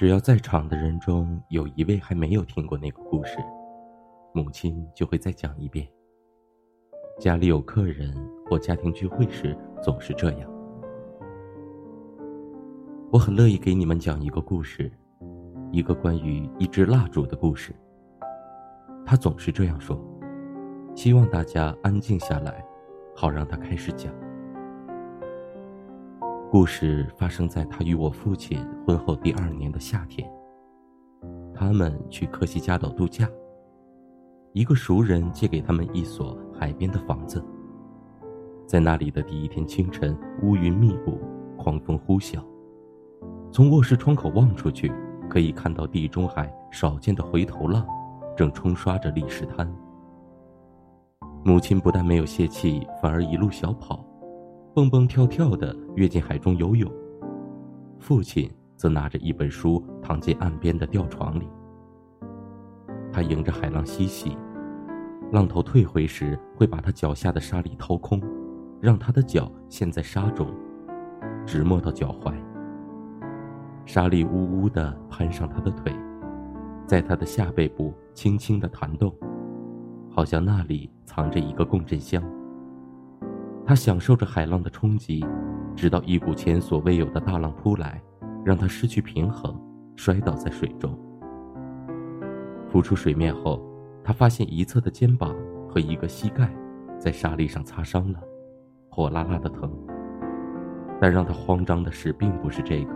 只要在场的人中有一位还没有听过那个故事，母亲就会再讲一遍。家里有客人或家庭聚会时，总是这样。我很乐意给你们讲一个故事，一个关于一支蜡烛的故事。他总是这样说，希望大家安静下来，好让他开始讲。故事发生在他与我父亲婚后第二年的夏天。他们去科西嘉岛度假。一个熟人借给他们一所海边的房子。在那里的第一天清晨，乌云密布，狂风呼啸。从卧室窗口望出去，可以看到地中海少见的回头浪，正冲刷着砾石滩。母亲不但没有泄气，反而一路小跑。蹦蹦跳跳的跃进海中游泳，父亲则拿着一本书躺进岸边的吊床里。他迎着海浪嬉戏，浪头退回时会把他脚下的沙粒掏空，让他的脚陷在沙中，直没到脚踝。沙粒呜呜地攀上他的腿，在他的下背部轻轻地弹动，好像那里藏着一个共振箱。他享受着海浪的冲击，直到一股前所未有的大浪扑来，让他失去平衡，摔倒在水中。浮出水面后，他发现一侧的肩膀和一个膝盖在沙砾上擦伤了，火辣辣的疼。但让他慌张的事并不是这个，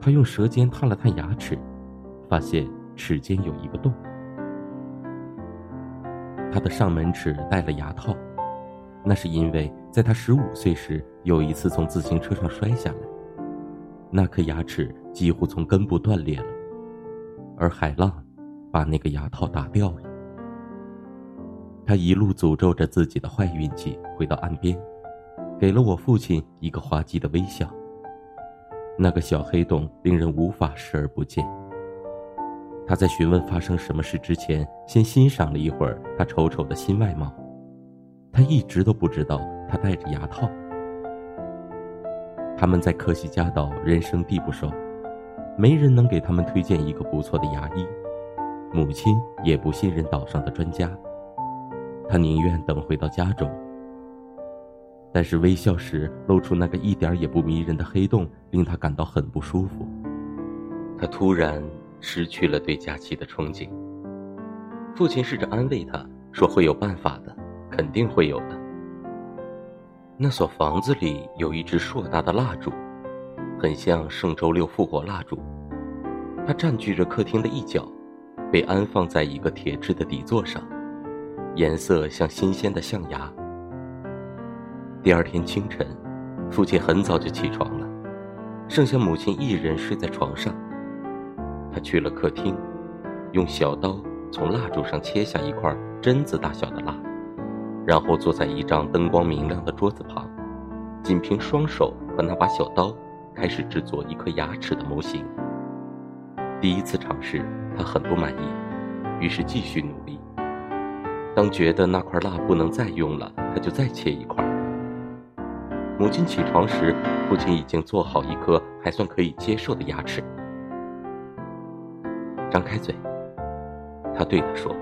他用舌尖探了探牙齿，发现齿间有一个洞。他的上门齿戴了牙套。那是因为在他十五岁时有一次从自行车上摔下来，那颗牙齿几乎从根部断裂了，而海浪把那个牙套打掉了。他一路诅咒着自己的坏运气，回到岸边，给了我父亲一个滑稽的微笑。那个小黑洞令人无法视而不见。他在询问发生什么事之前，先欣赏了一会儿他丑丑的新外貌。他一直都不知道他戴着牙套。他们在科西嘉岛人生地不熟，没人能给他们推荐一个不错的牙医，母亲也不信任岛上的专家。他宁愿等回到家中。但是微笑时露出那个一点也不迷人的黑洞，令他感到很不舒服。他突然失去了对假期的憧憬。父亲试着安慰他说：“会有办法的。”肯定会有的。那所房子里有一支硕大的蜡烛，很像圣周六复活蜡烛。它占据着客厅的一角，被安放在一个铁质的底座上，颜色像新鲜的象牙。第二天清晨，父亲很早就起床了，剩下母亲一人睡在床上。他去了客厅，用小刀从蜡烛上切下一块榛子大小的蜡。然后坐在一张灯光明亮的桌子旁，仅凭双手和那把小刀，开始制作一颗牙齿的模型。第一次尝试，他很不满意，于是继续努力。当觉得那块蜡不能再用了，他就再切一块。母亲起床时，父亲已经做好一颗还算可以接受的牙齿。张开嘴，他对他说。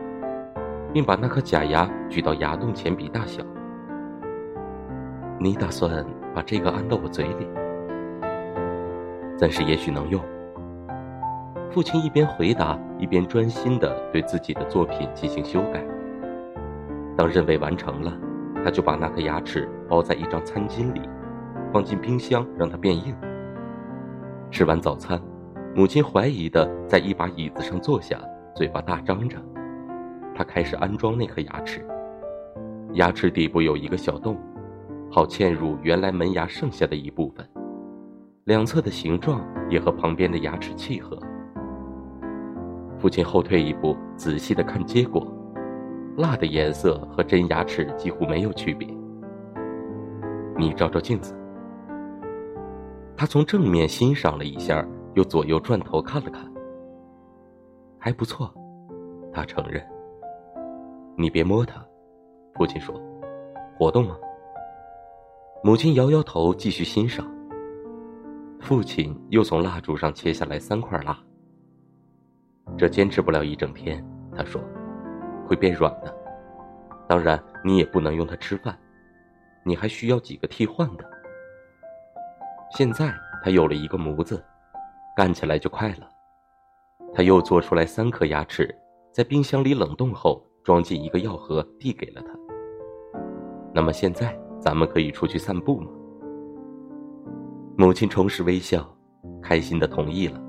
并把那颗假牙举到牙洞前比大小。你打算把这个安到我嘴里？暂时也许能用。父亲一边回答，一边专心地对自己的作品进行修改。当任务完成了，他就把那颗牙齿包在一张餐巾里，放进冰箱让它变硬。吃完早餐，母亲怀疑地在一把椅子上坐下，嘴巴大张着。他开始安装那颗牙齿，牙齿底部有一个小洞，好嵌入原来门牙剩下的一部分。两侧的形状也和旁边的牙齿契合。父亲后退一步，仔细的看结果，蜡的颜色和真牙齿几乎没有区别。你照照镜子。他从正面欣赏了一下，又左右转头看了看，还不错，他承认。你别摸它，父亲说：“活动吗？”母亲摇摇头，继续欣赏。父亲又从蜡烛上切下来三块蜡。这坚持不了一整天，他说，会变软的。当然，你也不能用它吃饭，你还需要几个替换的。现在他有了一个模子，干起来就快了。他又做出来三颗牙齿，在冰箱里冷冻后装进一个药盒，递给了他。那么现在咱们可以出去散步吗？母亲重拾微笑，开心的同意了。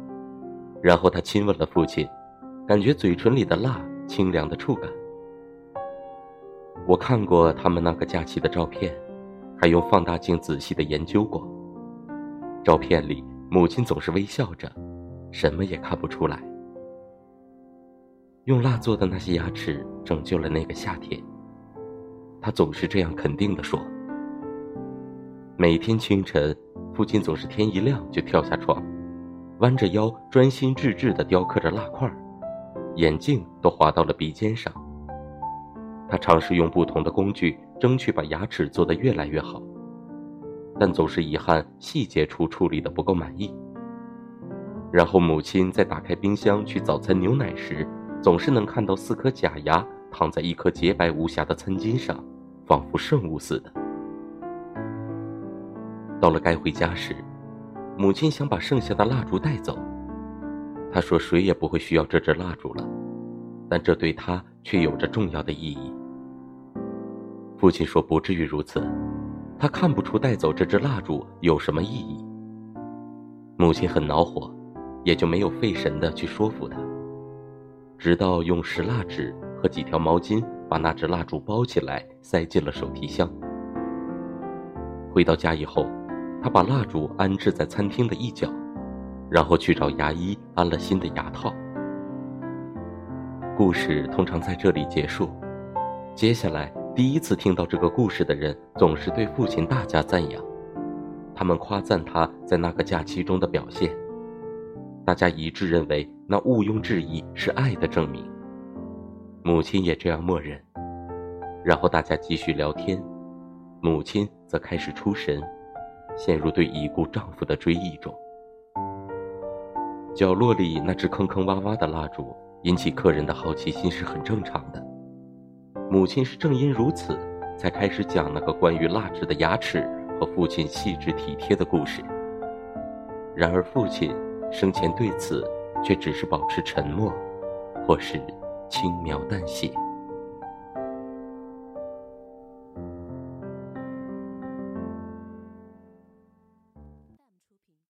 然后他亲吻了父亲，感觉嘴唇里的蜡清凉的触感。我看过他们那个假期的照片，还用放大镜仔细的研究过。照片里，母亲总是微笑着，什么也看不出来。用蜡做的那些牙齿拯救了那个夏天。他总是这样肯定地说。每天清晨，父亲总是天一亮就跳下床，弯着腰专心致志地雕刻着蜡块，眼镜都滑到了鼻尖上。他尝试用不同的工具，争取把牙齿做得越来越好，但总是遗憾细节处处理的不够满意。然后母亲在打开冰箱取早餐牛奶时，总是能看到四颗假牙躺在一颗洁白无瑕的餐巾上，仿佛圣物似的。到了该回家时，母亲想把剩下的蜡烛带走，她说谁也不会需要这支蜡烛了。但这对他却有着重要的意义。父亲说：“不至于如此，他看不出带走这支蜡烛有什么意义。”母亲很恼火，也就没有费神的去说服他，直到用湿蜡纸和几条毛巾把那只蜡烛包起来，塞进了手提箱。回到家以后，他把蜡烛安置在餐厅的一角，然后去找牙医安了新的牙套。故事通常在这里结束。接下来，第一次听到这个故事的人总是对父亲大加赞扬，他们夸赞他在那个假期中的表现。大家一致认为那毋庸置疑是爱的证明。母亲也这样默认。然后大家继续聊天，母亲则开始出神，陷入对已故丈夫的追忆中。角落里那只坑坑洼洼的蜡烛。引起客人的好奇心是很正常的。母亲是正因如此，才开始讲那个关于蜡质的牙齿和父亲细致体贴的故事。然而父亲生前对此却只是保持沉默，或是轻描淡写。